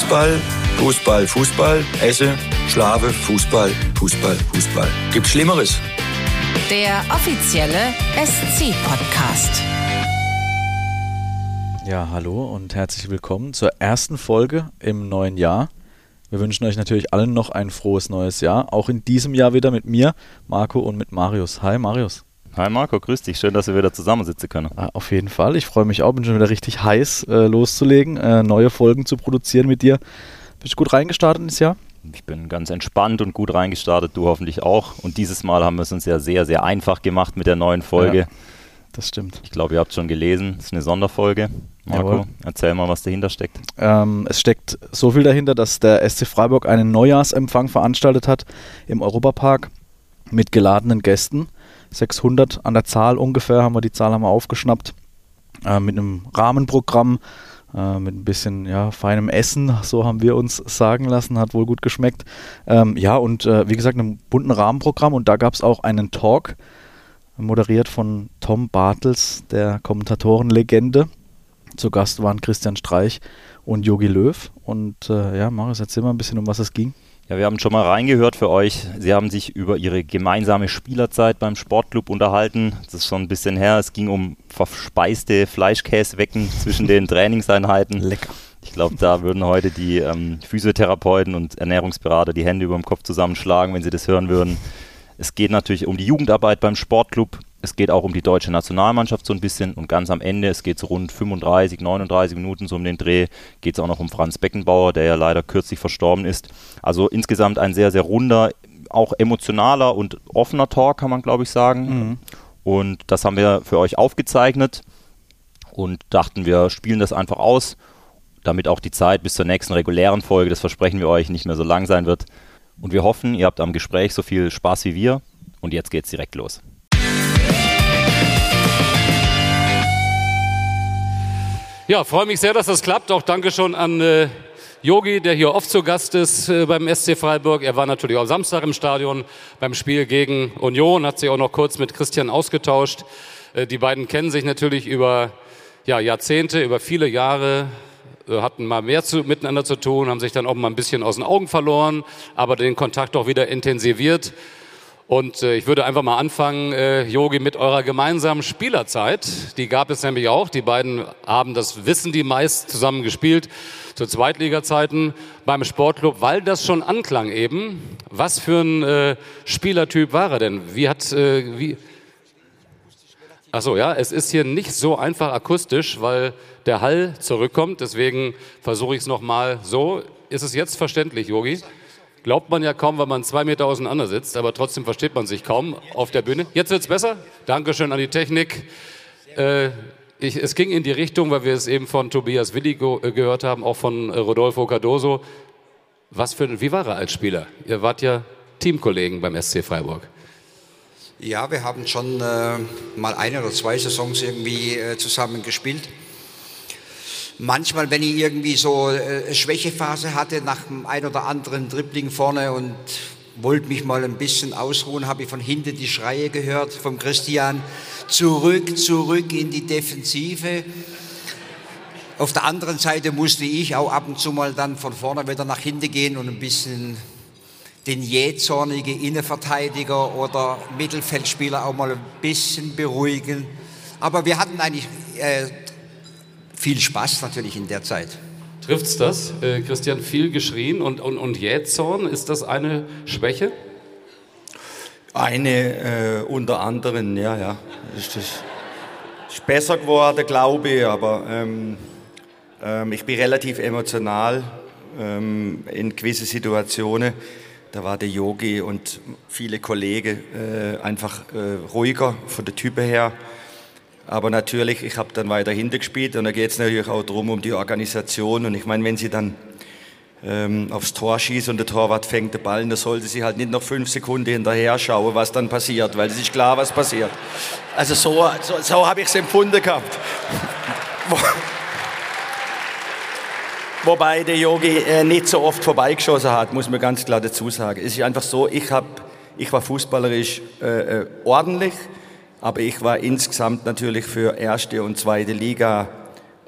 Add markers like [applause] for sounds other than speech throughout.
Fußball, Fußball, Fußball, Esse, Schlafe, Fußball, Fußball, Fußball. Gibt's Schlimmeres? Der offizielle SC-Podcast. Ja, hallo und herzlich willkommen zur ersten Folge im neuen Jahr. Wir wünschen euch natürlich allen noch ein frohes neues Jahr. Auch in diesem Jahr wieder mit mir, Marco und mit Marius. Hi Marius. Hi Marco, grüß dich. Schön, dass wir wieder zusammensitzen können. Ah, auf jeden Fall. Ich freue mich auch. Bin schon wieder richtig heiß äh, loszulegen, äh, neue Folgen zu produzieren mit dir. Bist du gut reingestartet ins Jahr? Ich bin ganz entspannt und gut reingestartet, du hoffentlich auch. Und dieses Mal haben wir es uns ja sehr, sehr einfach gemacht mit der neuen Folge. Ja, das stimmt. Ich glaube, ihr habt schon gelesen, es ist eine Sonderfolge. Marco, Jawohl. erzähl mal, was dahinter steckt. Ähm, es steckt so viel dahinter, dass der SC Freiburg einen Neujahrsempfang veranstaltet hat im Europapark mit geladenen Gästen. 600 an der Zahl ungefähr haben wir die Zahl haben wir aufgeschnappt. Äh, mit einem Rahmenprogramm, äh, mit ein bisschen ja, feinem Essen, so haben wir uns sagen lassen, hat wohl gut geschmeckt. Ähm, ja, und äh, wie gesagt, einem bunten Rahmenprogramm und da gab es auch einen Talk, moderiert von Tom Bartels, der Kommentatorenlegende. Zu Gast waren Christian Streich und Yogi Löw. Und äh, ja, Marius, erzähl mal ein bisschen, um was es ging. Ja, wir haben schon mal reingehört für euch. Sie haben sich über ihre gemeinsame Spielerzeit beim Sportclub unterhalten. Das ist schon ein bisschen her. Es ging um verspeiste Fleischkäsewecken [laughs] zwischen den Trainingseinheiten. Lecker. Ich glaube, da würden heute die ähm, Physiotherapeuten und Ernährungsberater die Hände über dem Kopf zusammenschlagen, wenn sie das hören würden. Es geht natürlich um die Jugendarbeit beim Sportclub. Es geht auch um die deutsche Nationalmannschaft so ein bisschen und ganz am Ende, es geht so rund 35, 39 Minuten so um den Dreh, geht es auch noch um Franz Beckenbauer, der ja leider kürzlich verstorben ist. Also insgesamt ein sehr, sehr runder, auch emotionaler und offener Talk, kann man glaube ich sagen. Mhm. Und das haben wir für euch aufgezeichnet und dachten, wir spielen das einfach aus, damit auch die Zeit bis zur nächsten regulären Folge, das versprechen wir euch, nicht mehr so lang sein wird. Und wir hoffen, ihr habt am Gespräch so viel Spaß wie wir. Und jetzt geht's direkt los. Ja, freue mich sehr, dass das klappt. Auch danke schon an äh, Yogi, der hier oft zu Gast ist äh, beim SC Freiburg. Er war natürlich auch Samstag im Stadion beim Spiel gegen Union, hat sich auch noch kurz mit Christian ausgetauscht. Äh, die beiden kennen sich natürlich über ja, Jahrzehnte, über viele Jahre, äh, hatten mal mehr zu, miteinander zu tun, haben sich dann auch mal ein bisschen aus den Augen verloren, aber den Kontakt auch wieder intensiviert. Und äh, ich würde einfach mal anfangen, äh, Yogi, mit eurer gemeinsamen Spielerzeit. Die gab es nämlich auch. Die beiden haben, das wissen die meist, zusammen gespielt zu Zweitliga-Zeiten beim Sportclub, weil das schon anklang eben. Was für ein äh, Spielertyp war er denn? Wie hat, äh, wie, Ach so, ja, es ist hier nicht so einfach akustisch, weil der Hall zurückkommt. Deswegen versuche ich es nochmal so. Ist es jetzt verständlich, Yogi? Glaubt man ja kaum, weil man zwei Meter auseinander sitzt, aber trotzdem versteht man sich kaum auf der Bühne. Jetzt wird es besser. Dankeschön an die Technik. Äh, ich, es ging in die Richtung, weil wir es eben von Tobias Willi äh, gehört haben, auch von äh, Rodolfo Cardoso. Was für, wie war er als Spieler? Ihr wart ja Teamkollegen beim SC Freiburg. Ja, wir haben schon äh, mal eine oder zwei Saisons irgendwie äh, zusammen gespielt. Manchmal, wenn ich irgendwie so äh, Schwächephase hatte, nach dem ein oder anderen Dribbling vorne und wollte mich mal ein bisschen ausruhen, habe ich von hinten die Schreie gehört vom Christian, zurück, zurück in die Defensive. Auf der anderen Seite musste ich auch ab und zu mal dann von vorne wieder nach hinten gehen und ein bisschen den jähzornigen Innenverteidiger oder Mittelfeldspieler auch mal ein bisschen beruhigen. Aber wir hatten eigentlich äh, viel Spaß natürlich in der Zeit. Trifft's das, äh, Christian? Viel geschrien und, und, und Jähzorn, ist das eine Schwäche? Eine äh, unter anderem, ja, ja. Ist, das ist besser geworden, glaube ich, aber ähm, ähm, ich bin relativ emotional ähm, in gewissen Situationen. Da war der Yogi und viele Kollegen äh, einfach äh, ruhiger von der Type her. Aber natürlich, ich habe dann weiter hinter gespielt und da geht es natürlich auch darum, um die Organisation. Und ich meine, wenn sie dann ähm, aufs Tor schießen und der Torwart fängt den Ball, dann sollte sie halt nicht noch fünf Sekunden hinterher schauen, was dann passiert, weil es ist klar, was passiert. Also so, so, so habe ich es empfunden gehabt. Wobei der Yogi äh, nicht so oft vorbeigeschossen hat, muss man ganz klar dazu sagen. Es ist einfach so, ich, hab, ich war fußballerisch äh, äh, ordentlich, aber ich war insgesamt natürlich für erste und zweite Liga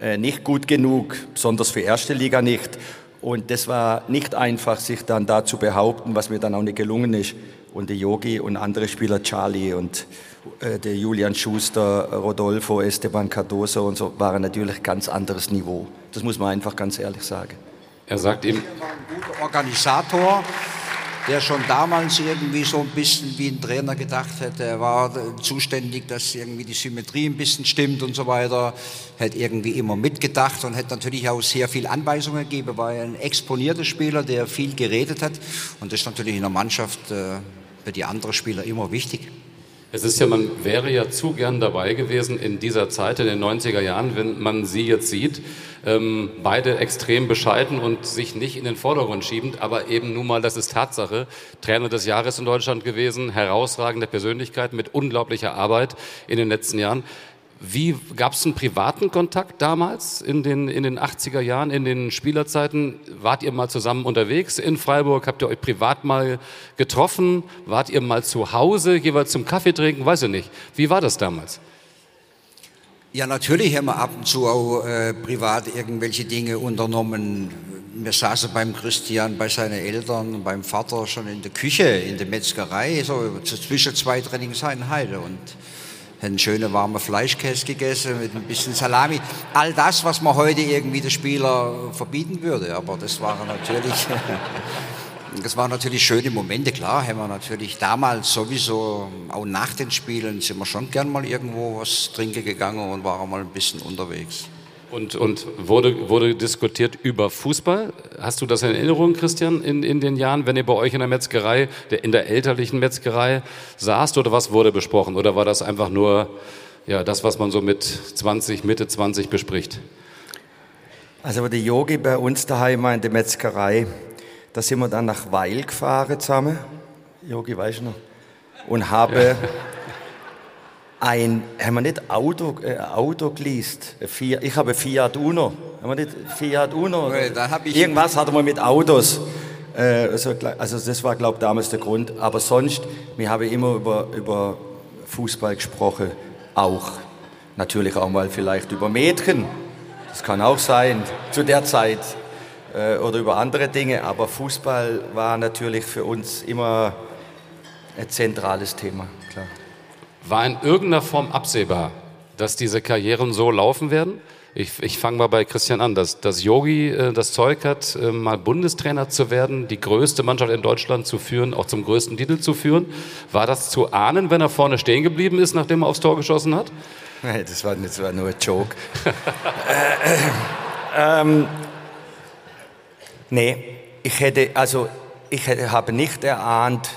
äh, nicht gut genug, besonders für erste Liga nicht. Und das war nicht einfach, sich dann da zu behaupten, was mir dann auch nicht gelungen ist. Und der Yogi und andere Spieler, Charlie und äh, der Julian Schuster, Rodolfo, Esteban Cardoso und so, waren natürlich ganz anderes Niveau. Das muss man einfach ganz ehrlich sagen. Er sagt ihm. Er war ein guter Organisator, der schon damals irgendwie so ein bisschen wie ein Trainer gedacht hätte. Er war zuständig, dass irgendwie die Symmetrie ein bisschen stimmt und so weiter. Hätte irgendwie immer mitgedacht und hätte natürlich auch sehr viel Anweisungen gegeben. War ein exponierter Spieler, der viel geredet hat. Und das ist natürlich in der Mannschaft äh, für die anderen Spieler immer wichtig. Es ist ja, man wäre ja zu gern dabei gewesen in dieser Zeit, in den 90er Jahren, wenn man sie jetzt sieht. Ähm, beide extrem bescheiden und sich nicht in den Vordergrund schiebend, aber eben nun mal, das ist Tatsache. Trainer des Jahres in Deutschland gewesen, herausragende Persönlichkeit mit unglaublicher Arbeit in den letzten Jahren. Wie gab es einen privaten Kontakt damals in den, in den 80er Jahren, in den Spielerzeiten? Wart ihr mal zusammen unterwegs in Freiburg? Habt ihr euch privat mal getroffen? Wart ihr mal zu Hause, jeweils zum Kaffee trinken? Weiß ich nicht. Wie war das damals? Ja, natürlich haben wir ab und zu auch äh, privat irgendwelche Dinge unternommen. Wir saßen beim Christian, bei seinen Eltern, beim Vater schon in der Küche, in der Metzgerei, so zwischen zwei Trainingseinheiten. Und einen schönen warmen Fleischkäse gegessen mit ein bisschen Salami. All das, was man heute irgendwie den Spieler verbieten würde. Aber das waren natürlich, [laughs] das waren natürlich schöne Momente. Klar, haben wir natürlich damals sowieso, auch nach den Spielen, sind wir schon gern mal irgendwo was trinken gegangen und waren mal ein bisschen unterwegs. Und, und wurde, wurde diskutiert über Fußball? Hast du das in Erinnerung, Christian, in, in den Jahren, wenn ihr bei euch in der Metzgerei, in der elterlichen Metzgerei saßt oder was wurde besprochen? Oder war das einfach nur ja, das, was man so mit 20, Mitte 20 bespricht? Also der Yogi bei uns daheim in der Metzgerei, da sind wir dann nach Weil gefahren zusammen. Yogi, weißt du noch? Und habe... Ja ein, haben wir nicht Auto, äh, Auto geleast? Ich habe Fiat Uno. Haben wir nicht Fiat Uno? Irgendwas hatte man mit Autos. Äh, also, also das war, glaube ich, damals der Grund. Aber sonst, wir haben immer über, über Fußball gesprochen. Auch. Natürlich auch mal vielleicht über Mädchen. Das kann auch sein, zu der Zeit. Äh, oder über andere Dinge. Aber Fußball war natürlich für uns immer ein zentrales Thema, klar. War in irgendeiner Form absehbar, dass diese Karrieren so laufen werden? Ich, ich fange mal bei Christian an, dass, dass Yogi äh, das Zeug hat, äh, mal Bundestrainer zu werden, die größte Mannschaft in Deutschland zu führen, auch zum größten Titel zu führen. War das zu ahnen, wenn er vorne stehen geblieben ist, nachdem er aufs Tor geschossen hat? Nee, das war, das war nur ein Joke. [laughs] äh, ähm, nee, ich hätte, also ich hätte, habe nicht erahnt,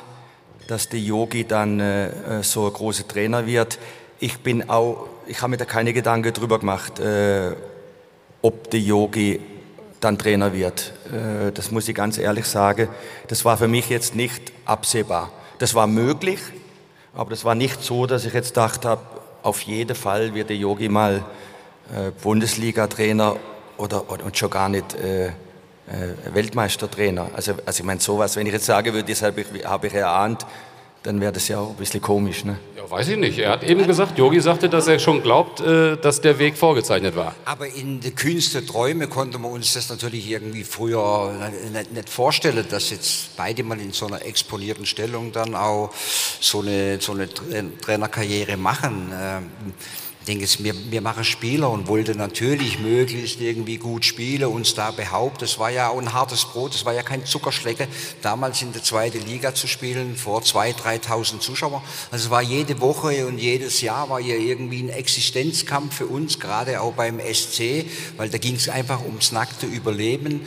dass der Yogi dann äh, so ein großer Trainer wird. Ich bin auch, ich habe mir da keine Gedanken drüber gemacht, äh, ob der Yogi dann Trainer wird. Äh, das muss ich ganz ehrlich sagen. Das war für mich jetzt nicht absehbar. Das war möglich, aber das war nicht so, dass ich jetzt gedacht habe, auf jeden Fall wird der Yogi mal äh, Bundesliga-Trainer oder, oder, und schon gar nicht äh, äh, Weltmeistertrainer. Also, also ich meine, sowas, wenn ich jetzt sagen würde, deshalb habe ich erahnt, dann wäre das ja auch ein bisschen komisch. Ne? Ja, weiß ich nicht. Er hat eben gesagt, Yogi sagte, dass er schon glaubt, äh, dass der Weg vorgezeichnet war. Aber in die kühnste Träume konnte man uns das natürlich irgendwie früher nicht, nicht vorstellen, dass jetzt beide mal in so einer exponierten Stellung dann auch so eine, so eine Trainerkarriere machen. Ich denke, wir, wir machen Spieler und wollten natürlich möglichst irgendwie gut spielen, uns da behaupten. Das war ja auch ein hartes Brot, das war ja kein Zuckerschlecke, damals in der zweiten Liga zu spielen, vor 2.000, 3.000 Zuschauern. Also es war jede Woche und jedes Jahr war ja irgendwie ein Existenzkampf für uns, gerade auch beim SC, weil da ging es einfach ums nackte Überleben.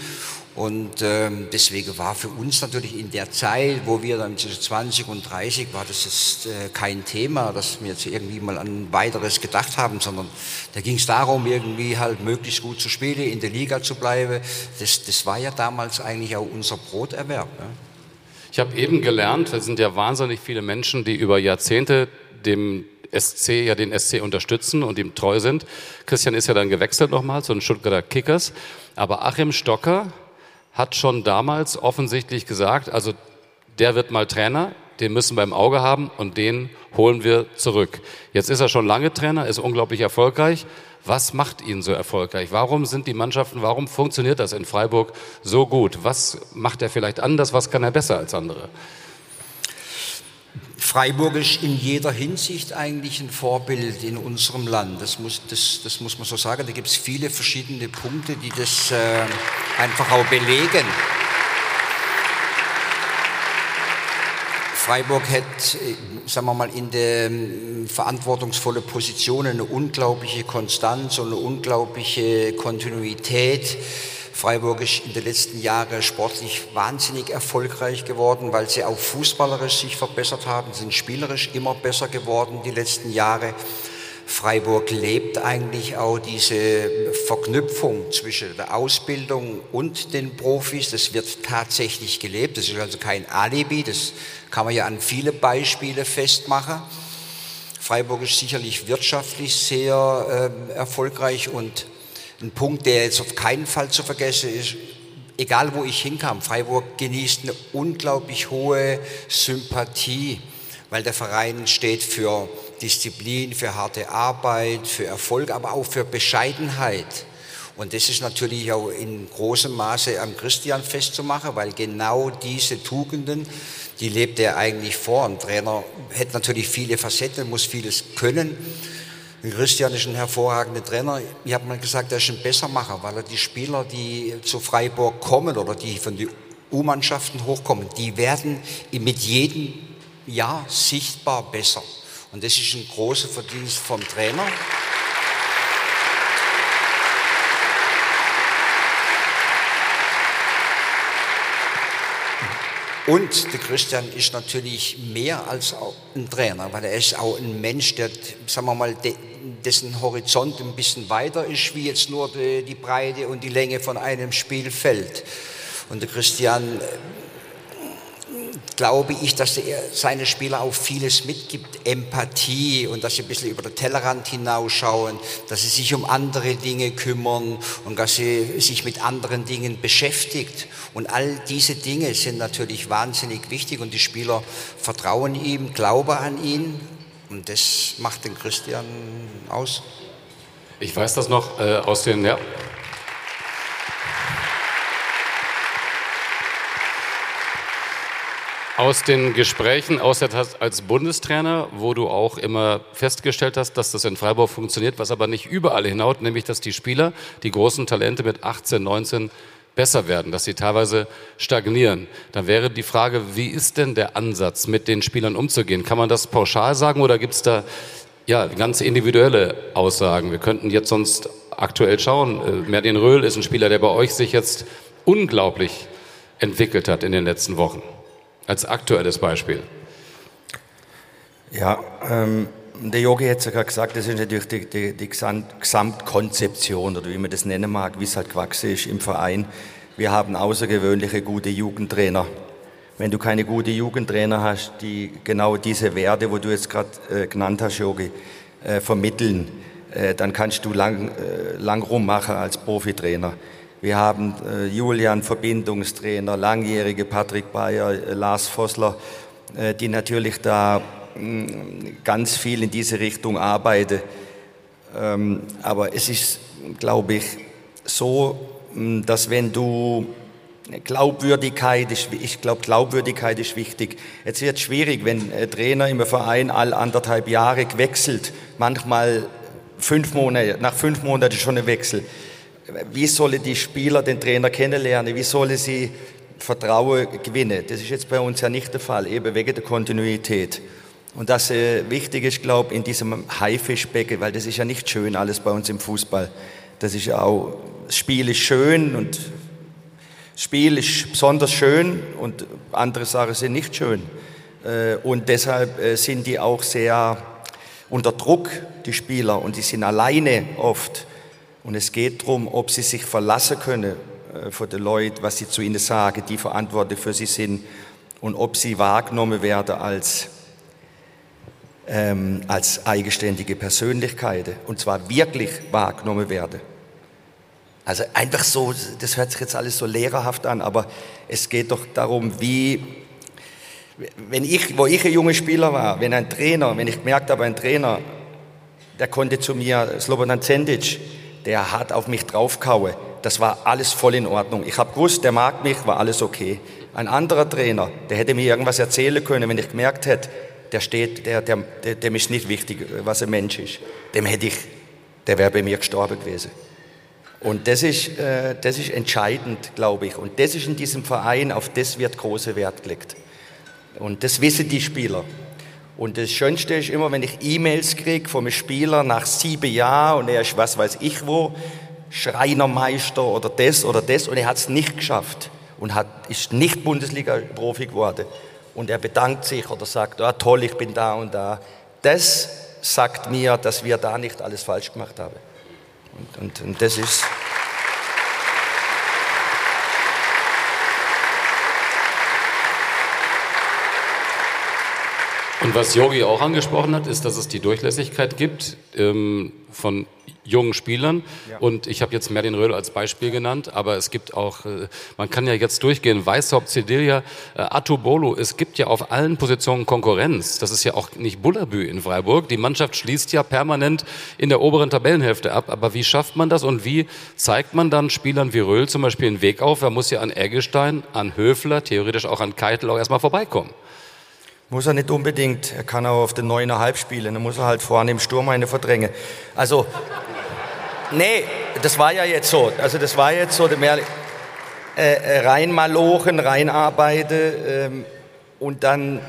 Und ähm, deswegen war für uns natürlich in der Zeit, wo wir dann zwischen 20 und 30 war das jetzt, äh, kein Thema, dass wir jetzt irgendwie mal an weiteres gedacht haben, sondern da ging es darum, irgendwie halt möglichst gut zu spielen, in der Liga zu bleiben. Das, das war ja damals eigentlich auch unser Broterwerb. Ne? Ich habe eben gelernt, es sind ja wahnsinnig viele Menschen, die über Jahrzehnte dem SC ja den SC unterstützen und ihm treu sind. Christian ist ja dann gewechselt nochmal zu den Stuttgarter Kickers. Aber Achim Stocker hat schon damals offensichtlich gesagt, also der wird mal Trainer, den müssen wir im Auge haben und den holen wir zurück. Jetzt ist er schon lange Trainer, ist unglaublich erfolgreich. Was macht ihn so erfolgreich? Warum sind die Mannschaften, warum funktioniert das in Freiburg so gut? Was macht er vielleicht anders? Was kann er besser als andere? Freiburg ist in jeder Hinsicht eigentlich ein Vorbild in unserem Land. Das muss, das, das muss man so sagen. Da gibt es viele verschiedene Punkte, die das äh, einfach auch belegen. Freiburg hat, äh, sagen wir mal, in der ähm, verantwortungsvolle Position eine unglaubliche Konstanz und eine unglaubliche Kontinuität. Freiburg ist in den letzten Jahren sportlich wahnsinnig erfolgreich geworden, weil sie auch fußballerisch sich verbessert haben, sind spielerisch immer besser geworden die letzten Jahre. Freiburg lebt eigentlich auch diese Verknüpfung zwischen der Ausbildung und den Profis. Das wird tatsächlich gelebt. Das ist also kein Alibi. Das kann man ja an viele Beispiele festmachen. Freiburg ist sicherlich wirtschaftlich sehr äh, erfolgreich und ein Punkt, der jetzt auf keinen Fall zu vergessen ist, egal wo ich hinkam, Freiburg genießt eine unglaublich hohe Sympathie, weil der Verein steht für Disziplin, für harte Arbeit, für Erfolg, aber auch für Bescheidenheit. Und das ist natürlich auch in großem Maße am Christian festzumachen, weil genau diese Tugenden, die lebt er eigentlich vor. Ein Trainer hat natürlich viele Facetten, muss vieles können. Christian ist ein hervorragender Trainer. Ich habe mal gesagt, er ist ein Bessermacher, weil er die Spieler, die zu Freiburg kommen oder die von den U-Mannschaften hochkommen, die werden mit jedem Jahr sichtbar besser. Und das ist ein großer Verdienst vom Trainer. Und der Christian ist natürlich mehr als ein Trainer, weil er ist auch ein Mensch, der, sagen wir mal, dessen Horizont ein bisschen weiter ist, wie jetzt nur die, die Breite und die Länge von einem Spielfeld. Und der Christian glaube ich, dass er seine Spieler auch vieles mitgibt, Empathie und dass sie ein bisschen über den Tellerrand hinausschauen, dass sie sich um andere Dinge kümmern und dass sie sich mit anderen Dingen beschäftigt. Und all diese Dinge sind natürlich wahnsinnig wichtig und die Spieler vertrauen ihm, glauben an ihn und das macht den Christian aus. Ich weiß das noch äh, aus den, ja, Aus den Gesprächen aus der als Bundestrainer, wo du auch immer festgestellt hast, dass das in Freiburg funktioniert, was aber nicht überall hinhaut, nämlich dass die Spieler, die großen Talente mit 18, 19 besser werden, dass sie teilweise stagnieren. Dann wäre die Frage, wie ist denn der Ansatz, mit den Spielern umzugehen? Kann man das pauschal sagen oder gibt es da ja, ganz individuelle Aussagen? Wir könnten jetzt sonst aktuell schauen. Äh, Merlin Röhl ist ein Spieler, der bei euch sich jetzt unglaublich entwickelt hat in den letzten Wochen als aktuelles Beispiel? Ja, ähm, der Yogi hat gerade gesagt, das ist natürlich die, die, die Gesamtkonzeption oder wie man das nennen mag, wie es halt gewachsen ist im Verein. Wir haben außergewöhnliche gute Jugendtrainer. Wenn du keine gute Jugendtrainer hast, die genau diese Werte, wo du jetzt gerade äh, genannt hast, Yogi, äh, vermitteln, äh, dann kannst du lang, äh, lang rummachen als Profitrainer. Wir haben äh, Julian, Verbindungstrainer, langjährige Patrick Bayer, äh, Lars Vossler, äh, die natürlich da mm, ganz viel in diese Richtung arbeiten. Ähm, aber es ist, glaube ich, so, mm, dass wenn du Glaubwürdigkeit ist, ich glaube, Glaubwürdigkeit ist wichtig. Jetzt wird es schwierig, wenn ein Trainer im Verein all anderthalb Jahre wechselt, manchmal fünf Monate, nach fünf Monaten schon ein Wechsel wie sollen die Spieler den Trainer kennenlernen? Wie sollen sie Vertrauen gewinnen? Das ist jetzt bei uns ja nicht der Fall, eben wegen der Kontinuität. Und das äh, wichtig ist, glaube ich, in diesem Haifischbecken, weil das ist ja nicht schön alles bei uns im Fußball. Das ist ja auch, das Spiel ist schön und das Spiel ist besonders schön und andere Sachen sind nicht schön. Äh, und deshalb äh, sind die auch sehr unter Druck, die Spieler, und die sind alleine oft. Und es geht darum, ob sie sich verlassen können äh, von den Leuten, was sie zu ihnen sagen, die verantwortlich für sie sind, und ob sie wahrgenommen werden als, ähm, als eigenständige Persönlichkeiten, und zwar wirklich wahrgenommen werden. Also einfach so, das hört sich jetzt alles so lehrerhaft an, aber es geht doch darum, wie, wenn ich, wo ich ein junger Spieler war, wenn ein Trainer, wenn ich gemerkt habe, ein Trainer, der konnte zu mir, Slobodan Zendic, der hat auf mich draufgehauen. Das war alles voll in Ordnung. Ich habe gewusst, der mag mich, war alles okay. Ein anderer Trainer, der hätte mir irgendwas erzählen können, wenn ich gemerkt hätte, der steht, der, der, der, dem ist nicht wichtig, was ein Mensch ist. Dem hätte ich, der wäre bei mir gestorben gewesen. Und das ist, äh, das ist entscheidend, glaube ich. Und das ist in diesem Verein, auf das wird großer Wert gelegt. Und das wissen die Spieler. Und das Schönste ist immer, wenn ich E-Mails kriege vom Spieler nach sieben Jahren und er ist was weiß ich wo, Schreinermeister oder das oder das und er hat es nicht geschafft und hat, ist nicht Bundesliga-Profi geworden. Und er bedankt sich oder sagt, oh, toll, ich bin da und da. Das sagt mir, dass wir da nicht alles falsch gemacht haben. Und, und, und das ist. Und was Yogi auch angesprochen hat, ist, dass es die Durchlässigkeit gibt ähm, von jungen Spielern. Ja. Und ich habe jetzt Merlin Rödel als Beispiel genannt, aber es gibt auch, äh, man kann ja jetzt durchgehen, Weißhaupt, Cedilia, äh, Atubolo, es gibt ja auf allen Positionen Konkurrenz. Das ist ja auch nicht Bullabü in Freiburg. Die Mannschaft schließt ja permanent in der oberen Tabellenhälfte ab. Aber wie schafft man das und wie zeigt man dann Spielern wie Röhl zum Beispiel einen Weg auf? Er muss ja an Eggestein, an Höfler, theoretisch auch an Keitel auch erstmal vorbeikommen. Muss er nicht unbedingt. Er kann auch auf den Neunerhalb spielen. Dann muss er halt vorne im Sturm eine verdrängen. Also, Nee, das war ja jetzt so. Also das war jetzt so, mehr, äh, äh, rein malochen, rein arbeite ähm, und dann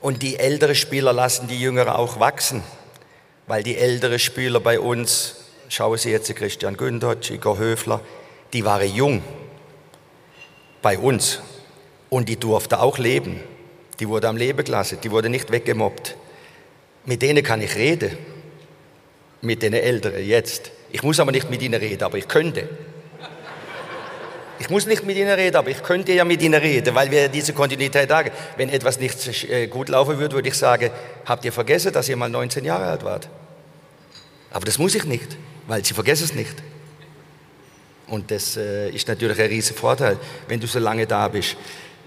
und die ältere Spieler lassen die Jüngere auch wachsen, weil die ältere Spieler bei uns, schauen Sie jetzt Christian Günther, Igor Höfler, die waren jung bei uns und die durfte auch leben. Die wurde am Leben gelassen, die wurde nicht weggemobbt. Mit denen kann ich reden mit den Älteren jetzt. Ich muss aber nicht mit ihnen reden, aber ich könnte. Ich muss nicht mit ihnen reden, aber ich könnte ja mit ihnen reden, weil wir diese Kontinuität haben. Wenn etwas nicht äh, gut laufen würde, würde ich sagen, habt ihr vergessen, dass ihr mal 19 Jahre alt wart? Aber das muss ich nicht, weil sie vergessen es nicht. Und das äh, ist natürlich ein riesiger Vorteil, wenn du so lange da bist.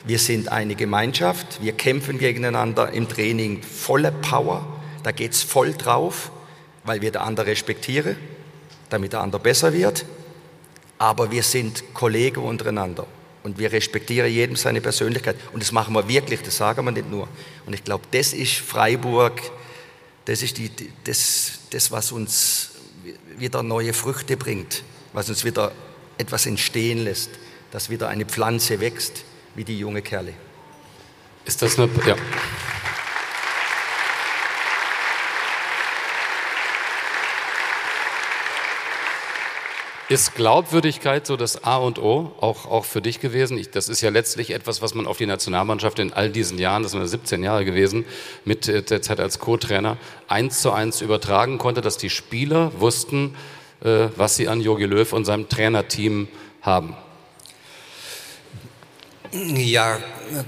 Wir sind eine Gemeinschaft, wir kämpfen gegeneinander im Training voller Power, da geht es voll drauf weil wir der andere respektieren, damit der andere besser wird. Aber wir sind Kollegen untereinander und wir respektieren jedem seine Persönlichkeit. Und das machen wir wirklich, das sagen wir nicht nur. Und ich glaube, das ist Freiburg, das ist die, das, das, was uns wieder neue Früchte bringt, was uns wieder etwas entstehen lässt, dass wieder eine Pflanze wächst, wie die junge Kerle. Ist das eine, ja. Ist Glaubwürdigkeit so das A und O, auch, auch für dich gewesen? Ich, das ist ja letztlich etwas, was man auf die Nationalmannschaft in all diesen Jahren, das sind 17 Jahre gewesen, mit der Zeit als Co-Trainer, eins zu eins übertragen konnte, dass die Spieler wussten, äh, was sie an Jogi Löw und seinem Trainerteam haben. Ja,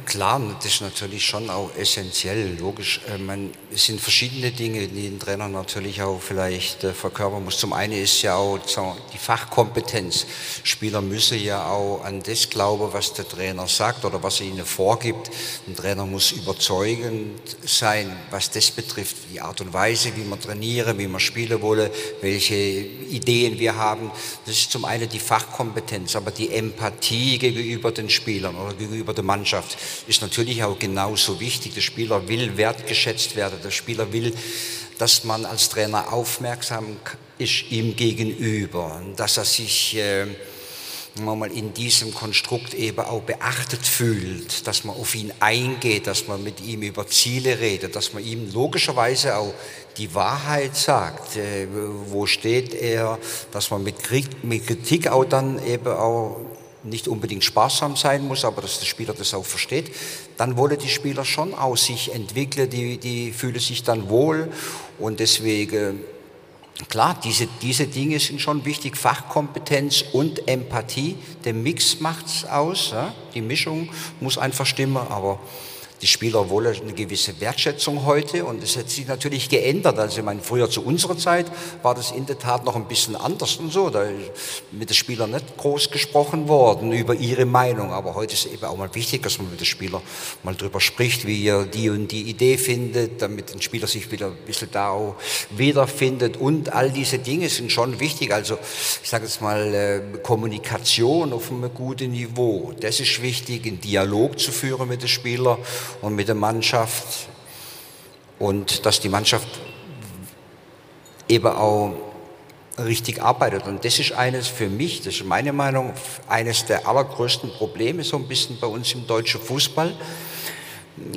klar, das ist natürlich schon auch essentiell, logisch. Äh, man, es sind verschiedene Dinge, die ein Trainer natürlich auch vielleicht äh, verkörpern muss. Zum einen ist ja auch die Fachkompetenz. Spieler müssen ja auch an das glauben, was der Trainer sagt oder was er ihnen vorgibt. Ein Trainer muss überzeugend sein, was das betrifft, die Art und Weise, wie man trainieren, wie man spielen wolle, welche Ideen wir haben. Das ist zum einen die Fachkompetenz, aber die Empathie gegenüber den Spielern oder gegenüber der Mannschaft ist natürlich auch genauso wichtig. Der Spieler will wertgeschätzt werden. Der Spieler will, dass man als Trainer aufmerksam ist ihm gegenüber, dass er sich äh, mal in diesem Konstrukt eben auch beachtet fühlt, dass man auf ihn eingeht, dass man mit ihm über Ziele redet, dass man ihm logischerweise auch die Wahrheit sagt, äh, wo steht er, dass man mit Kritik auch dann eben auch nicht unbedingt sparsam sein muss, aber dass der Spieler das auch versteht, dann wollen die Spieler schon aus sich entwickeln, die, die fühlen sich dann wohl und deswegen, klar, diese, diese Dinge sind schon wichtig, Fachkompetenz und Empathie, der Mix macht's aus, ja? die Mischung muss einfach stimmen, aber die Spieler wollen eine gewisse Wertschätzung heute und es hat sich natürlich geändert. Also ich meine, früher zu unserer Zeit war das in der Tat noch ein bisschen anders und so. Da ist mit den Spielern nicht groß gesprochen worden über ihre Meinung, aber heute ist eben auch mal wichtig, dass man mit den Spielern mal drüber spricht, wie er die und die Idee findet, damit ein Spieler sich wieder ein bisschen da auch wiederfindet und all diese Dinge sind schon wichtig. Also ich sage jetzt mal äh, Kommunikation auf einem guten Niveau, das ist wichtig, einen Dialog zu führen mit den Spielern und mit der Mannschaft und dass die Mannschaft eben auch richtig arbeitet. Und das ist eines für mich, das ist meine Meinung, eines der allergrößten Probleme so ein bisschen bei uns im deutschen Fußball,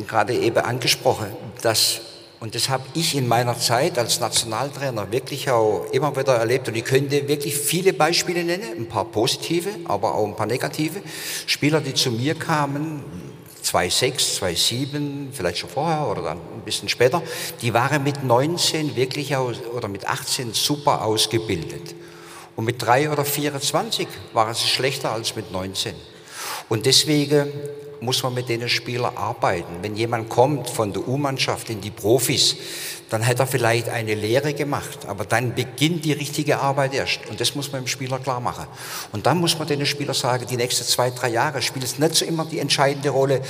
gerade eben angesprochen, dass und das habe ich in meiner Zeit als Nationaltrainer wirklich auch immer wieder erlebt. Und ich könnte wirklich viele Beispiele nennen, ein paar positive, aber auch ein paar negative. Spieler, die zu mir kamen, 2,6, 2,7, vielleicht schon vorher oder dann ein bisschen später, die waren mit 19 wirklich aus, oder mit 18 super ausgebildet. Und mit 3 oder 24 waren sie schlechter als mit 19. Und deswegen muss man mit denen Spielern arbeiten. Wenn jemand kommt von der U-Mannschaft in die Profis, dann hat er vielleicht eine Lehre gemacht, aber dann beginnt die richtige Arbeit erst. Und das muss man dem Spieler klar machen. Und dann muss man den Spieler sagen, die nächsten zwei, drei Jahre spielt es nicht so immer die entscheidende Rolle,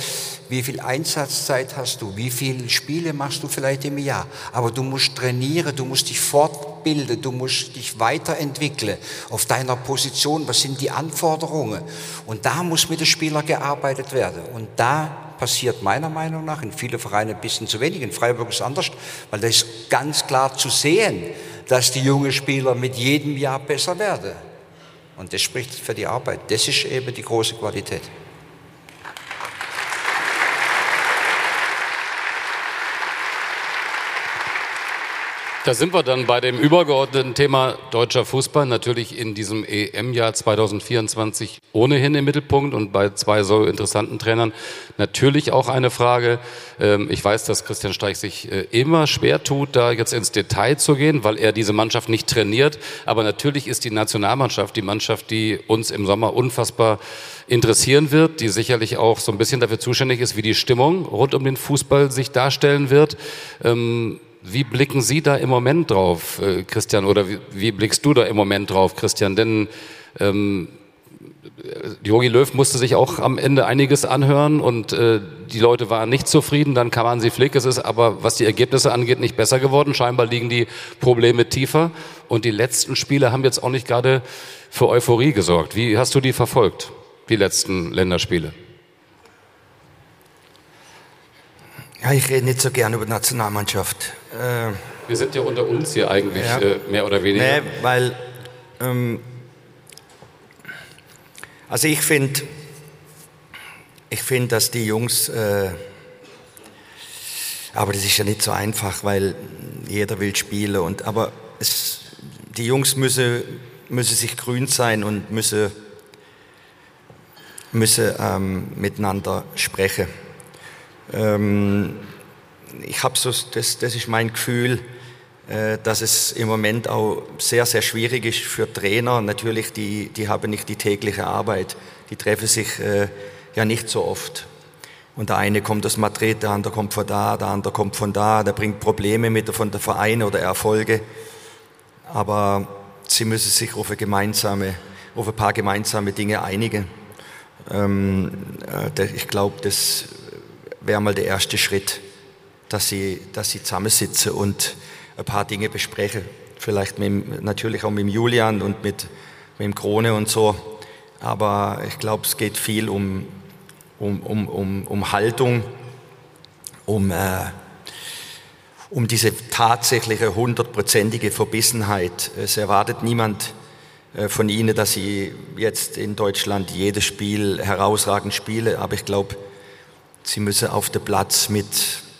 wie viel Einsatzzeit hast du, wie viele Spiele machst du vielleicht im Jahr. Aber du musst trainieren, du musst dich fortbilden, du musst dich weiterentwickeln auf deiner Position. Was sind die Anforderungen? Und da muss mit dem Spieler gearbeitet werden. Und da passiert meiner Meinung nach in vielen Vereinen ein bisschen zu wenig. In Freiburg ist es anders, weil da ist ganz klar zu sehen, dass die jungen Spieler mit jedem Jahr besser werden. Und das spricht für die Arbeit. Das ist eben die große Qualität. Da sind wir dann bei dem übergeordneten Thema deutscher Fußball, natürlich in diesem EM-Jahr 2024 ohnehin im Mittelpunkt und bei zwei so interessanten Trainern natürlich auch eine Frage. Ähm, ich weiß, dass Christian Streich sich äh, immer schwer tut, da jetzt ins Detail zu gehen, weil er diese Mannschaft nicht trainiert. Aber natürlich ist die Nationalmannschaft die Mannschaft, die uns im Sommer unfassbar interessieren wird, die sicherlich auch so ein bisschen dafür zuständig ist, wie die Stimmung rund um den Fußball sich darstellen wird. Ähm, wie blicken Sie da im Moment drauf, äh, Christian, oder wie, wie, blickst du da im Moment drauf, Christian? Denn ähm, Jogi Löw musste sich auch am Ende einiges anhören und äh, die Leute waren nicht zufrieden. Dann kam Hansi Flick. Es ist aber, was die Ergebnisse angeht, nicht besser geworden. Scheinbar liegen die Probleme tiefer. Und die letzten Spiele haben jetzt auch nicht gerade für Euphorie gesorgt. Wie hast du die verfolgt, die letzten Länderspiele? Ja, ich rede nicht so gern über Nationalmannschaft. Äh, Wir sind ja unter uns hier eigentlich ja. äh, mehr oder weniger. Nee, weil, ähm, also ich finde, ich finde, dass die Jungs, äh, aber das ist ja nicht so einfach, weil jeder will spielen und, aber es, die Jungs müssen, müssen sich grün sein und müssen, müssen ähm, miteinander sprechen. Ähm, ich habe so, das, das ist mein Gefühl, äh, dass es im Moment auch sehr, sehr schwierig ist für Trainer. Natürlich, die, die haben nicht die tägliche Arbeit, die treffen sich äh, ja nicht so oft. Und der eine kommt aus Madrid, der andere kommt von da, der andere kommt von da, der bringt Probleme mit von der Verein oder Erfolge. Aber sie müssen sich auf, gemeinsame, auf ein paar gemeinsame Dinge einigen. Ähm, äh, ich glaube, das wäre mal der erste Schritt, dass sie, dass sie zusammensitzen und ein paar Dinge besprechen. Vielleicht mit, natürlich auch mit Julian und mit, mit dem Krone und so. Aber ich glaube, es geht viel um, um, um, um, um Haltung, um, äh, um diese tatsächliche hundertprozentige Verbissenheit. Es erwartet niemand äh, von Ihnen, dass Sie jetzt in Deutschland jedes Spiel herausragend spielen. Aber ich glaube, Sie müssen auf den Platz mit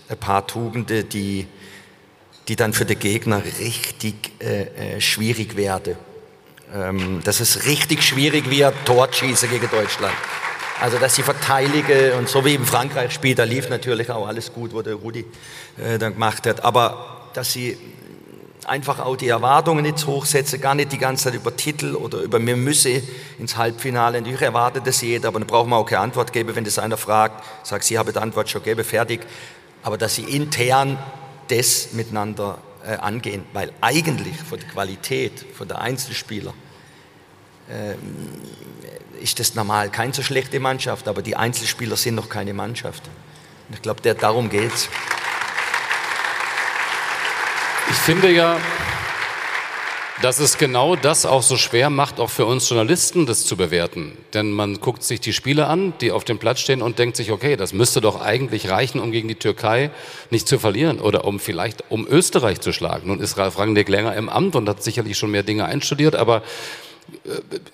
ein paar Tugenden, die, die dann für den Gegner richtig äh, äh, schwierig werden. Ähm, dass es richtig schwierig wird, Tor schießen gegen Deutschland. Also, dass sie verteidigen und so wie im Frankreich-Spiel, da lief natürlich auch alles gut, was der Rudi äh, dann gemacht hat. Aber dass sie einfach auch die Erwartungen nicht hochsetzen, gar nicht die ganze Zeit über Titel oder über wir müssen ins Halbfinale. Natürlich erwartet das jeder, aber dann braucht man auch keine Antwort geben, wenn das einer fragt, sagt, Sie haben die Antwort schon gegeben, fertig. Aber dass sie intern das miteinander äh, angehen, weil eigentlich von der Qualität, von der Einzelspieler, äh, ist das normal keine so schlechte Mannschaft, aber die Einzelspieler sind noch keine Mannschaft. Und ich glaube, darum geht es. Ich finde ja, dass es genau das auch so schwer macht, auch für uns Journalisten, das zu bewerten. Denn man guckt sich die Spiele an, die auf dem Platz stehen und denkt sich, okay, das müsste doch eigentlich reichen, um gegen die Türkei nicht zu verlieren oder um vielleicht um Österreich zu schlagen. Nun ist Ralf Rangnick länger im Amt und hat sicherlich schon mehr Dinge einstudiert, aber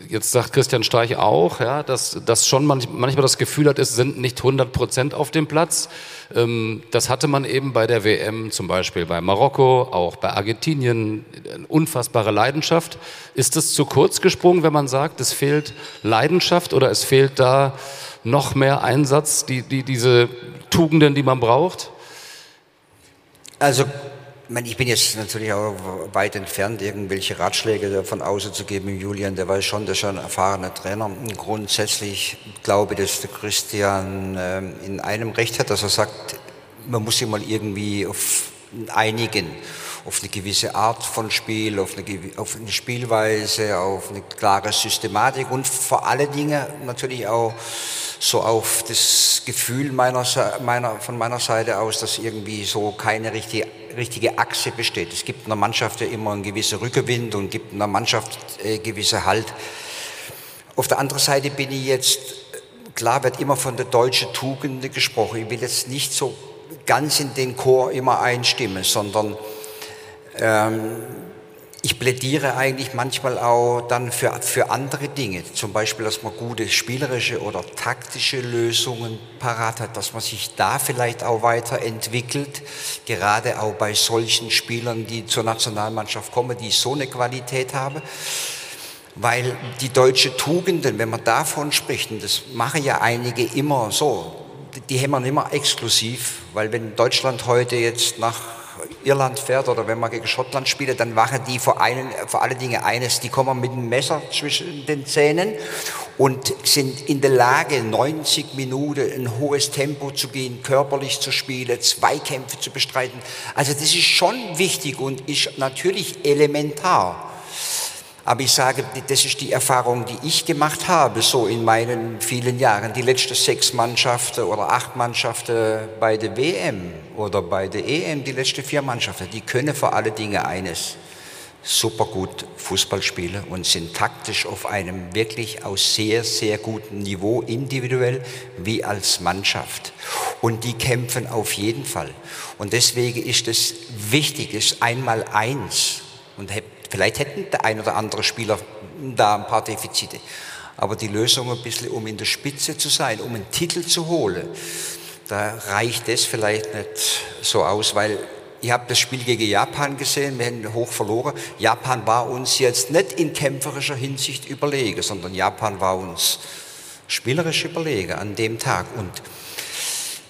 jetzt sagt Christian Streich auch, ja, dass, dass schon manchmal das Gefühl hat, es sind nicht 100 Prozent auf dem Platz. Ähm, das hatte man eben bei der WM, zum Beispiel bei Marokko, auch bei Argentinien, eine unfassbare Leidenschaft. Ist es zu kurz gesprungen, wenn man sagt, es fehlt Leidenschaft oder es fehlt da noch mehr Einsatz, die, die, diese Tugenden, die man braucht? Also ich bin jetzt natürlich auch weit entfernt, irgendwelche Ratschläge von außen zu geben. Julian, der weiß schon, der ist schon ein erfahrener Trainer. Grundsätzlich glaube ich, dass der Christian ähm, in einem Recht hat, dass er sagt, man muss sich mal irgendwie auf einigen, auf eine gewisse Art von Spiel, auf eine, auf eine Spielweise, auf eine klare Systematik und vor allen Dingen natürlich auch so auf das Gefühl meiner, meiner, von meiner Seite aus, dass irgendwie so keine richtige richtige Achse besteht. Es gibt in der Mannschaft ja immer einen gewissen Rückenwind und gibt in der Mannschaft äh, gewisse Halt. Auf der anderen Seite bin ich jetzt, klar wird immer von der deutschen Tugend gesprochen. Ich will jetzt nicht so ganz in den Chor immer einstimmen, sondern ich plädiere eigentlich manchmal auch dann für, für andere Dinge. Zum Beispiel, dass man gute spielerische oder taktische Lösungen parat hat, dass man sich da vielleicht auch weiterentwickelt. Gerade auch bei solchen Spielern, die zur Nationalmannschaft kommen, die so eine Qualität haben. Weil die deutsche Tugenden, wenn man davon spricht, und das machen ja einige immer so, die wir immer exklusiv, weil wenn Deutschland heute jetzt nach Irland fährt oder wenn man gegen Schottland spielt, dann machen die vor, einen, vor allen Dingen eines, die kommen mit einem Messer zwischen den Zähnen und sind in der Lage, 90 Minuten ein hohes Tempo zu gehen, körperlich zu spielen, Zweikämpfe zu bestreiten. Also das ist schon wichtig und ist natürlich elementar. Aber ich sage, das ist die Erfahrung, die ich gemacht habe, so in meinen vielen Jahren. Die letzten sechs Mannschaften oder acht Mannschaften bei der WM oder bei der EM, die letzten vier Mannschaften, die können vor allen Dingen eines, super gut Fußball spielen und sind taktisch auf einem wirklich aus sehr, sehr guten Niveau, individuell wie als Mannschaft. Und die kämpfen auf jeden Fall. Und deswegen ist es wichtig, es einmal eins und Vielleicht hätten der ein oder andere Spieler da ein paar Defizite. Aber die Lösung ein bisschen, um in der Spitze zu sein, um einen Titel zu holen, da reicht das vielleicht nicht so aus, weil ich habe das Spiel gegen Japan gesehen, wir haben hoch verloren. Japan war uns jetzt nicht in kämpferischer Hinsicht überlegen, sondern Japan war uns spielerisch überlegen an dem Tag. Und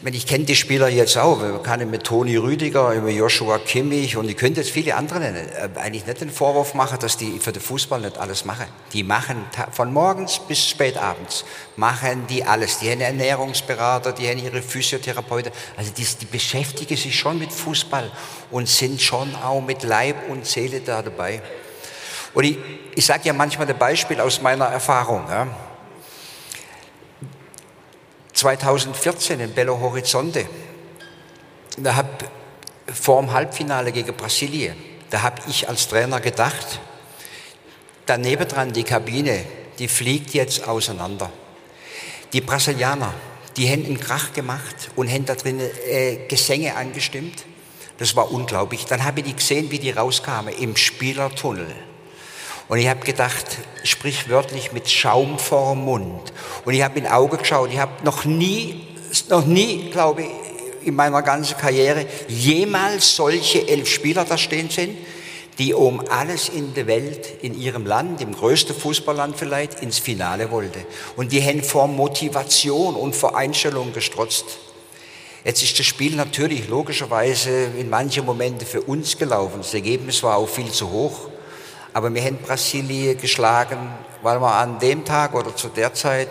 ich kenne die Spieler jetzt auch, man kann mit Toni Rüdiger, über Joshua Kimmich und ich könnte jetzt viele andere nennen, äh, eigentlich nicht den Vorwurf machen, dass die für den Fußball nicht alles machen. Die machen von morgens bis spät abends, machen die alles. Die haben Ernährungsberater, die haben ihre Physiotherapeuten, also die, die beschäftigen sich schon mit Fußball und sind schon auch mit Leib und Seele da dabei. Und ich, ich sage ja manchmal ein Beispiel aus meiner Erfahrung. Ja. 2014 in Belo Horizonte, da habe vor dem Halbfinale gegen Brasilien, da habe ich als Trainer gedacht, daneben dran die Kabine, die fliegt jetzt auseinander. Die Brasilianer, die haben einen Krach gemacht und haben da drin äh, Gesänge angestimmt. Das war unglaublich. Dann habe ich die gesehen, wie die rauskamen im Spielertunnel. Und ich habe gedacht, sprichwörtlich mit Schaum vor dem Mund. Und ich habe in Auge geschaut. Ich habe noch nie, noch nie, glaube ich, in meiner ganzen Karriere jemals solche elf Spieler da stehen sehen, die um alles in der Welt, in ihrem Land, im größten Fußballland vielleicht, ins Finale wollte. Und die haben vor Motivation und vor Einstellung gestrotzt. Jetzt ist das Spiel natürlich logischerweise in manchen Momenten für uns gelaufen. Das Ergebnis war auch viel zu hoch. Aber wir haben Brasilien geschlagen, weil wir an dem Tag oder zu der Zeit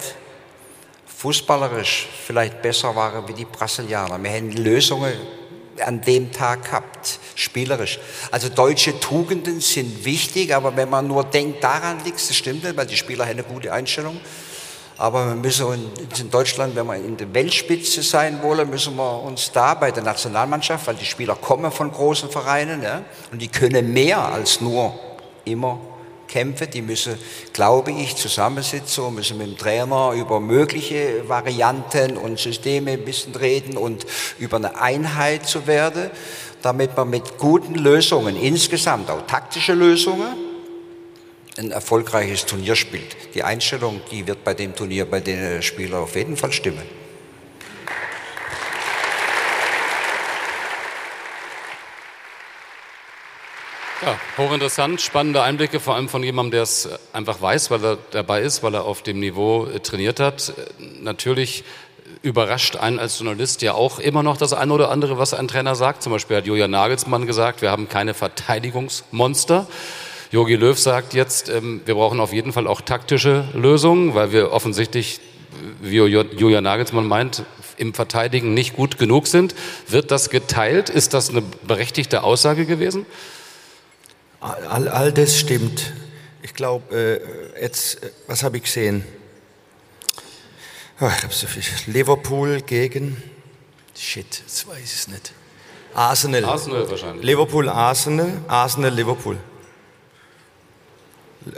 fußballerisch vielleicht besser waren wie die Brasilianer. Wir haben Lösungen an dem Tag gehabt, spielerisch. Also deutsche Tugenden sind wichtig, aber wenn man nur denkt, daran liegt das stimmt nicht, weil die Spieler haben eine gute Einstellung. Aber wir müssen in Deutschland, wenn wir in der Weltspitze sein wollen, müssen wir uns da bei der Nationalmannschaft, weil die Spieler kommen von großen Vereinen ja, und die können mehr als nur immer kämpfen. Die müssen, glaube ich, zusammensitzen und müssen mit dem Trainer über mögliche Varianten und Systeme ein bisschen reden und über eine Einheit zu werden, damit man mit guten Lösungen, insgesamt auch taktische Lösungen, ein erfolgreiches Turnier spielt. Die Einstellung, die wird bei dem Turnier bei den Spielern auf jeden Fall stimmen. Ja, hochinteressant, spannende Einblicke, vor allem von jemandem, der es einfach weiß, weil er dabei ist, weil er auf dem Niveau äh, trainiert hat. Natürlich überrascht einen als Journalist ja auch immer noch das eine oder andere, was ein Trainer sagt. Zum Beispiel hat Julian Nagelsmann gesagt, wir haben keine Verteidigungsmonster. Jogi Löw sagt jetzt, ähm, wir brauchen auf jeden Fall auch taktische Lösungen, weil wir offensichtlich, wie Julian Nagelsmann meint, im Verteidigen nicht gut genug sind. Wird das geteilt? Ist das eine berechtigte Aussage gewesen? All, all das stimmt. Ich glaube, äh, jetzt, äh, was habe ich gesehen? Oh, ich habe so viel. Liverpool gegen. Shit, jetzt weiß ich es nicht. Arsenal. Arsenal wahrscheinlich. Liverpool, Arsenal. Arsenal, Liverpool.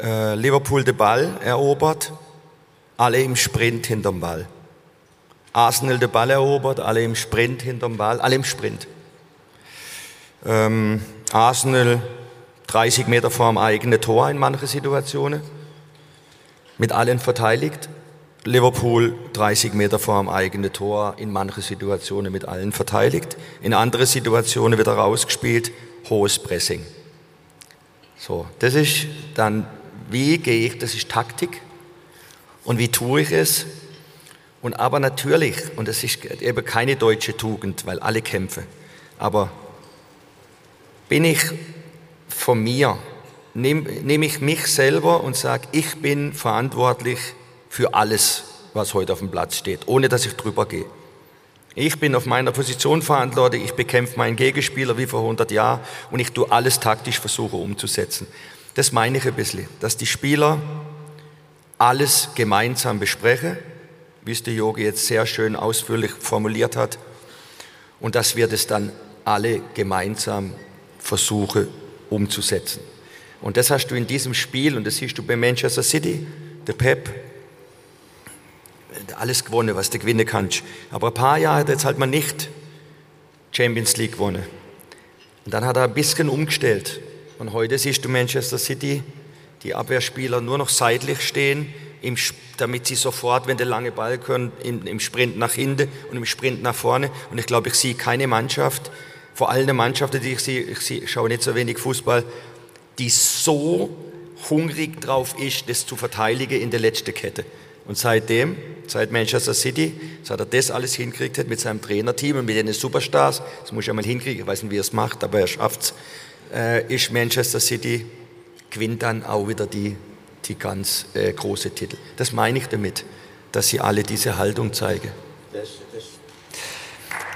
Äh, Liverpool den Ball erobert, alle im Sprint hinterm Ball. Arsenal den Ball erobert, alle im Sprint hinterm Ball, alle im Sprint. Ähm, Arsenal 30 Meter vor dem eigenen Tor in manchen Situationen, mit allen verteidigt. Liverpool 30 Meter vor dem eigenen Tor in manchen Situationen mit allen verteidigt. In andere Situationen wird er rausgespielt, hohes Pressing. So, das ist dann, wie gehe ich, das ist Taktik. Und wie tue ich es? Und aber natürlich, und das ist eben keine deutsche Tugend, weil alle kämpfen, aber bin ich von mir, nehme nehm ich mich selber und sage, ich bin verantwortlich für alles, was heute auf dem Platz steht, ohne dass ich drüber gehe. Ich bin auf meiner Position verantwortlich, ich bekämpfe meinen Gegenspieler wie vor 100 Jahren und ich tue alles taktisch versuche umzusetzen. Das meine ich ein bisschen, dass die Spieler alles gemeinsam besprechen, wie es der Yogi jetzt sehr schön ausführlich formuliert hat, und dass wir das dann alle gemeinsam versuchen umzusetzen. Und das hast du in diesem Spiel, und das siehst du bei Manchester City, der Pep, alles gewonnen, was du gewinnen kannst. Aber ein paar Jahre hat er jetzt halt mal nicht Champions League gewonnen. Und dann hat er ein bisschen umgestellt. Und heute siehst du Manchester City, die Abwehrspieler nur noch seitlich stehen, damit sie sofort, wenn der lange Ball können, im Sprint nach hinten und im Sprint nach vorne. Und ich glaube, ich sehe keine Mannschaft, vor allem Mannschaften, die ich sehe, ich, ich schaue nicht so wenig Fußball, die so hungrig drauf ist, das zu verteidigen in der letzten Kette. Und seitdem, seit Manchester City, seit er das alles hinkriegt hat mit seinem Trainerteam und mit den Superstars, das muss er mal hinkriegen, ich weiß nicht, wie er es macht, aber er schafft es, äh, ist Manchester City, gewinnt dann auch wieder die, die ganz äh, große Titel. Das meine ich damit, dass sie alle diese Haltung zeigen. Das, das.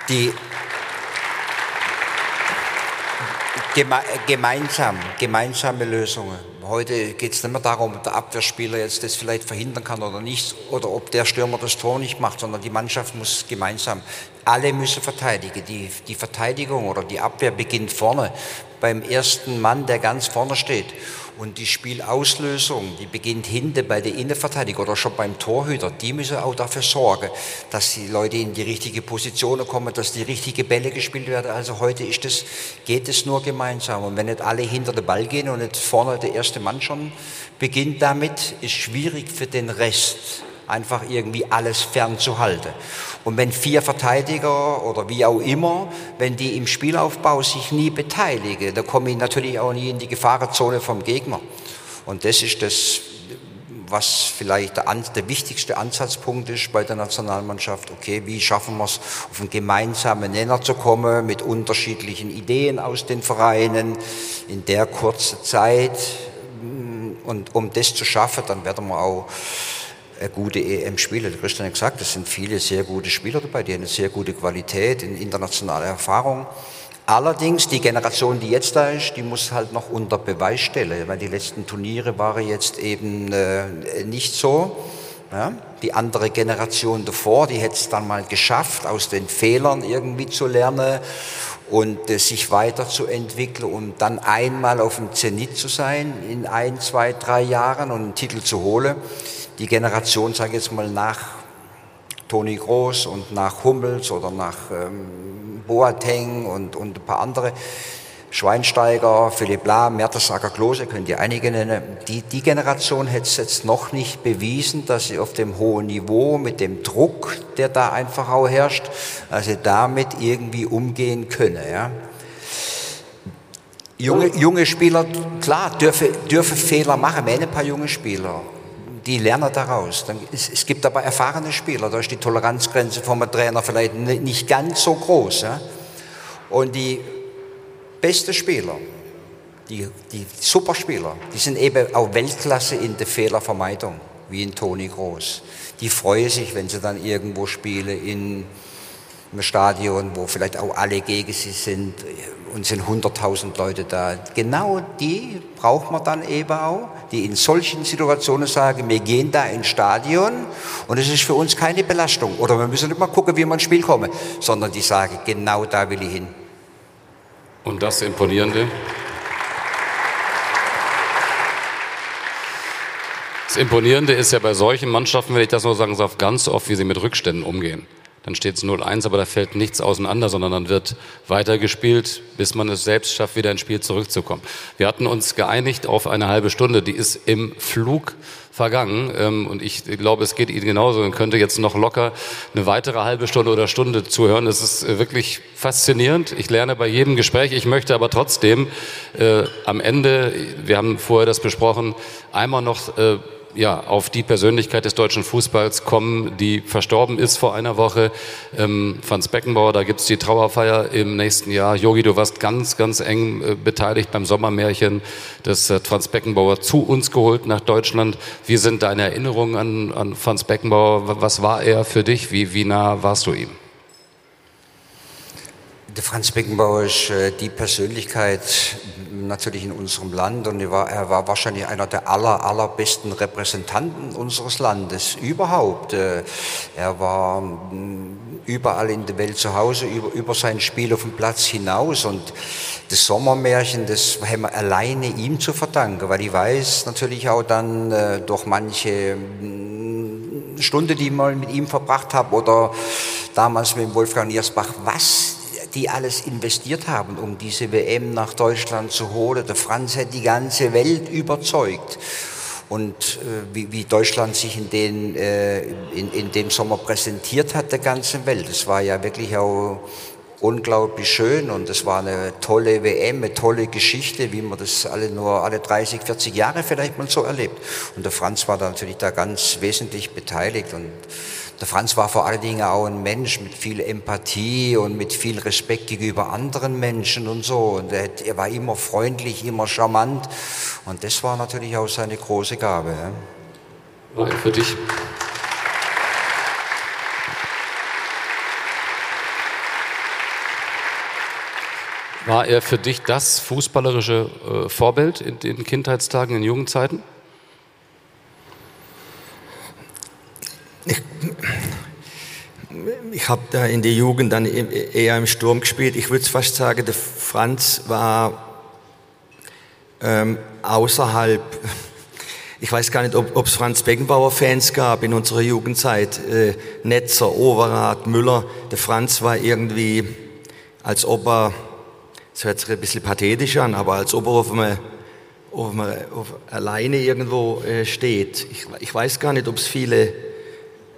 Die, Geme gemeinsam, gemeinsame Lösungen. Heute geht es nicht mehr darum, ob der Abwehrspieler jetzt das vielleicht verhindern kann oder nicht, oder ob der Stürmer das Tor nicht macht, sondern die Mannschaft muss gemeinsam, alle müssen verteidigen. Die, die Verteidigung oder die Abwehr beginnt vorne beim ersten Mann, der ganz vorne steht. Und die Spielauslösung, die beginnt hinten bei der Innenverteidigung oder schon beim Torhüter. Die müssen auch dafür sorgen, dass die Leute in die richtige Position kommen, dass die richtigen Bälle gespielt werden. Also heute ist es, geht es nur gemeinsam. Und wenn nicht alle hinter den Ball gehen und nicht vorne der erste Mann schon beginnt damit, ist schwierig für den Rest einfach irgendwie alles fernzuhalten. Und wenn vier Verteidiger oder wie auch immer, wenn die im Spielaufbau sich nie beteiligen, dann komme ich natürlich auch nie in die Gefahrenzone vom Gegner. Und das ist das, was vielleicht der, der, wichtigste Ansatzpunkt ist bei der Nationalmannschaft. Okay, wie schaffen wir es, auf einen gemeinsamen Nenner zu kommen mit unterschiedlichen Ideen aus den Vereinen in der kurzen Zeit. Und um das zu schaffen, dann werden wir auch gute EM spielen. Der Christian hat gesagt, es sind viele sehr gute Spieler dabei, die haben eine sehr gute Qualität in internationaler Erfahrung. Allerdings, die Generation, die jetzt da ist, die muss halt noch unter Beweis stellen, weil die letzten Turniere waren jetzt eben äh, nicht so. Ja? Die andere Generation davor, die hätte es dann mal geschafft, aus den Fehlern irgendwie zu lernen und äh, sich weiterzuentwickeln und dann einmal auf dem Zenit zu sein in ein, zwei, drei Jahren und einen Titel zu holen. Die Generation, sage ich jetzt mal, nach Toni Groß und nach Hummels oder nach ähm, Boateng und, und ein paar andere, Schweinsteiger, Philipp Lahm, Mertesacker, Klose, könnt ihr einige nennen. Die, die Generation hätte es jetzt noch nicht bewiesen, dass sie auf dem hohen Niveau mit dem Druck, der da einfach auch herrscht, also damit irgendwie umgehen können. Ja. Junge, junge Spieler, klar, dürfen, dürfen Fehler machen. Wir haben ein paar junge Spieler die lernen daraus. Es, gibt aber erfahrene Spieler, da ist die Toleranzgrenze vom Trainer vielleicht nicht ganz so groß. Und die besten Spieler, die, die Superspieler, die sind eben auch Weltklasse in der Fehlervermeidung, wie in Toni Groß. Die freuen sich, wenn sie dann irgendwo spielen in einem Stadion, wo vielleicht auch alle gegen sie sind und sind 100.000 Leute da. Genau die braucht man dann eben auch, die in solchen Situationen sagen, wir gehen da ins Stadion und es ist für uns keine Belastung. Oder wir müssen nicht mal gucken, wie wir ins Spiel kommen, sondern die sagen, genau da will ich hin. Und das Imponierende? Das Imponierende ist ja bei solchen Mannschaften, wenn ich das so sagen darf, ganz oft, wie sie mit Rückständen umgehen dann steht es 0-1, aber da fällt nichts auseinander, sondern dann wird weitergespielt, bis man es selbst schafft, wieder ins Spiel zurückzukommen. Wir hatten uns geeinigt auf eine halbe Stunde, die ist im Flug vergangen ähm, und ich glaube, es geht Ihnen genauso und könnte jetzt noch locker eine weitere halbe Stunde oder Stunde zuhören. Das ist äh, wirklich faszinierend. Ich lerne bei jedem Gespräch. Ich möchte aber trotzdem äh, am Ende, wir haben vorher das besprochen, einmal noch äh, ja, auf die Persönlichkeit des deutschen Fußballs kommen, die verstorben ist vor einer Woche. Ähm, Franz Beckenbauer, da gibt's die Trauerfeier im nächsten Jahr. Yogi, du warst ganz, ganz eng äh, beteiligt beim Sommermärchen. Das hat Franz Beckenbauer zu uns geholt nach Deutschland. Wie sind deine Erinnerungen an, an Franz Beckenbauer? Was war er für dich? Wie, wie nah warst du ihm? Der Franz Beckenbauer ist äh, die Persönlichkeit natürlich in unserem Land und er war, er war wahrscheinlich einer der aller, allerbesten Repräsentanten unseres Landes überhaupt. Äh, er war mm, überall in der Welt zu Hause, über, über sein Spiel auf dem Platz hinaus und das Sommermärchen, das haben wir alleine ihm zu verdanken, weil ich weiß natürlich auch dann äh, durch manche mm, Stunde, die ich mal mit ihm verbracht habe oder damals mit Wolfgang Niersbach, was die alles investiert haben, um diese WM nach Deutschland zu holen. Der Franz hat die ganze Welt überzeugt. Und äh, wie, wie, Deutschland sich in, den, äh, in, in dem Sommer präsentiert hat, der ganzen Welt, das war ja wirklich auch unglaublich schön und es war eine tolle WM, eine tolle Geschichte, wie man das alle nur alle 30, 40 Jahre vielleicht mal so erlebt. Und der Franz war da natürlich da ganz wesentlich beteiligt und der Franz war vor allen Dingen auch ein Mensch mit viel Empathie und mit viel Respekt gegenüber anderen Menschen und so. Und er, war immer freundlich, immer charmant. Und das war natürlich auch seine große Gabe. War er für dich? War er für dich das fußballerische äh, Vorbild in den Kindheitstagen, in Jugendzeiten? Ich, ich habe da in der Jugend dann e-, eher im Sturm gespielt. Ich würde fast sagen, der Franz war ähm, außerhalb, ich weiß gar nicht, ob es Franz Beckenbauer-Fans gab in unserer Jugendzeit, äh, Netzer, Overath, Müller. Der Franz war irgendwie, als ob er, das hört sich ein bisschen pathetisch an, aber als ob er auf einem einem, auf alleine irgendwo äh, steht. Ich, ich weiß gar nicht, ob es viele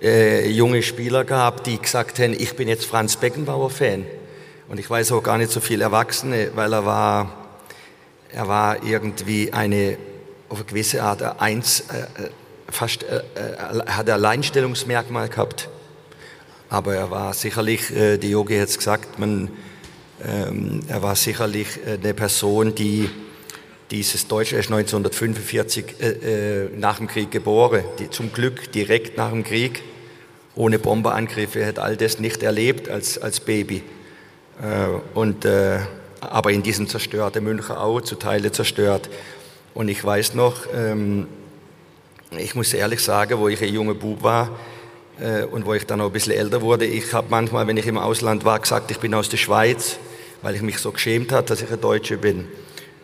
äh, junge Spieler gab, die gesagt haben, ich bin jetzt Franz Beckenbauer-Fan. Und ich weiß auch gar nicht so viele Erwachsene, weil er war, er war irgendwie eine, auf eine gewisse Art, eins, äh, fast, äh, äh, er hat Alleinstellungsmerkmal gehabt. Aber er war sicherlich, äh, die Yogi hat es gesagt, man, ähm, er war sicherlich äh, eine Person, die dieses Deutsche ist 1945 äh, äh, nach dem Krieg geboren, die, zum Glück direkt nach dem Krieg, ohne Bomberangriffe. Er hat all das nicht erlebt als, als Baby. Äh, und, äh, aber in diesem zerstörten München auch, zu Teile zerstört. Und ich weiß noch, ähm, ich muss ehrlich sagen, wo ich ein junger Bub war äh, und wo ich dann auch ein bisschen älter wurde, ich habe manchmal, wenn ich im Ausland war, gesagt, ich bin aus der Schweiz, weil ich mich so geschämt habe, dass ich ein Deutscher bin.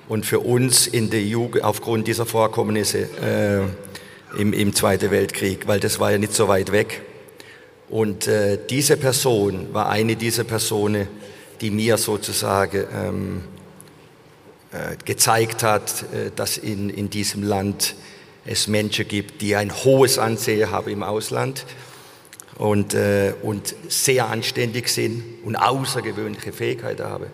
Und für uns in der Jugend, aufgrund dieser Vorkommnisse im, im Zweiten Weltkrieg, weil das war ja nicht so weit weg. Und äh, diese Person war eine dieser Personen, die mir sozusagen ähm, äh, gezeigt hat, äh, dass in, in diesem Land es Menschen gibt, die ein hohes Ansehen haben im Ausland und, äh, und sehr anständig sind und außergewöhnliche Fähigkeiten haben.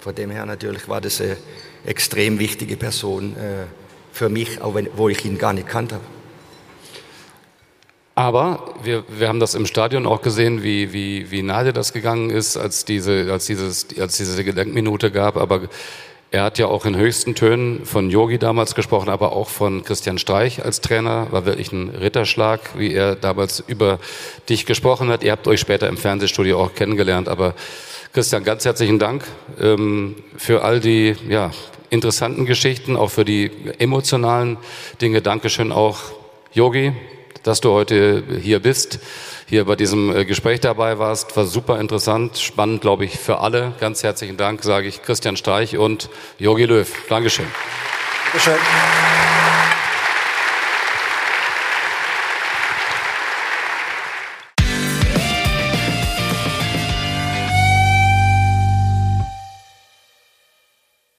Von dem her natürlich war das eine extrem wichtige Person äh, für mich, auch wenn, wo ich ihn gar nicht kannte. Aber wir, wir haben das im Stadion auch gesehen, wie, wie, wie nahe das gegangen ist, als diese, als, dieses, als diese Gedenkminute gab. Aber er hat ja auch in höchsten Tönen von Yogi damals gesprochen, aber auch von Christian Streich als Trainer. War wirklich ein Ritterschlag, wie er damals über dich gesprochen hat. Ihr habt euch später im Fernsehstudio auch kennengelernt. Aber Christian, ganz herzlichen Dank ähm, für all die ja, interessanten Geschichten, auch für die emotionalen Dinge. Dankeschön auch, Yogi, dass du heute hier bist hier bei diesem äh, Gespräch dabei warst. War super interessant, spannend, glaube ich, für alle. Ganz herzlichen Dank, sage ich Christian Streich und Jogi Löw. Dankeschön. Dankeschön.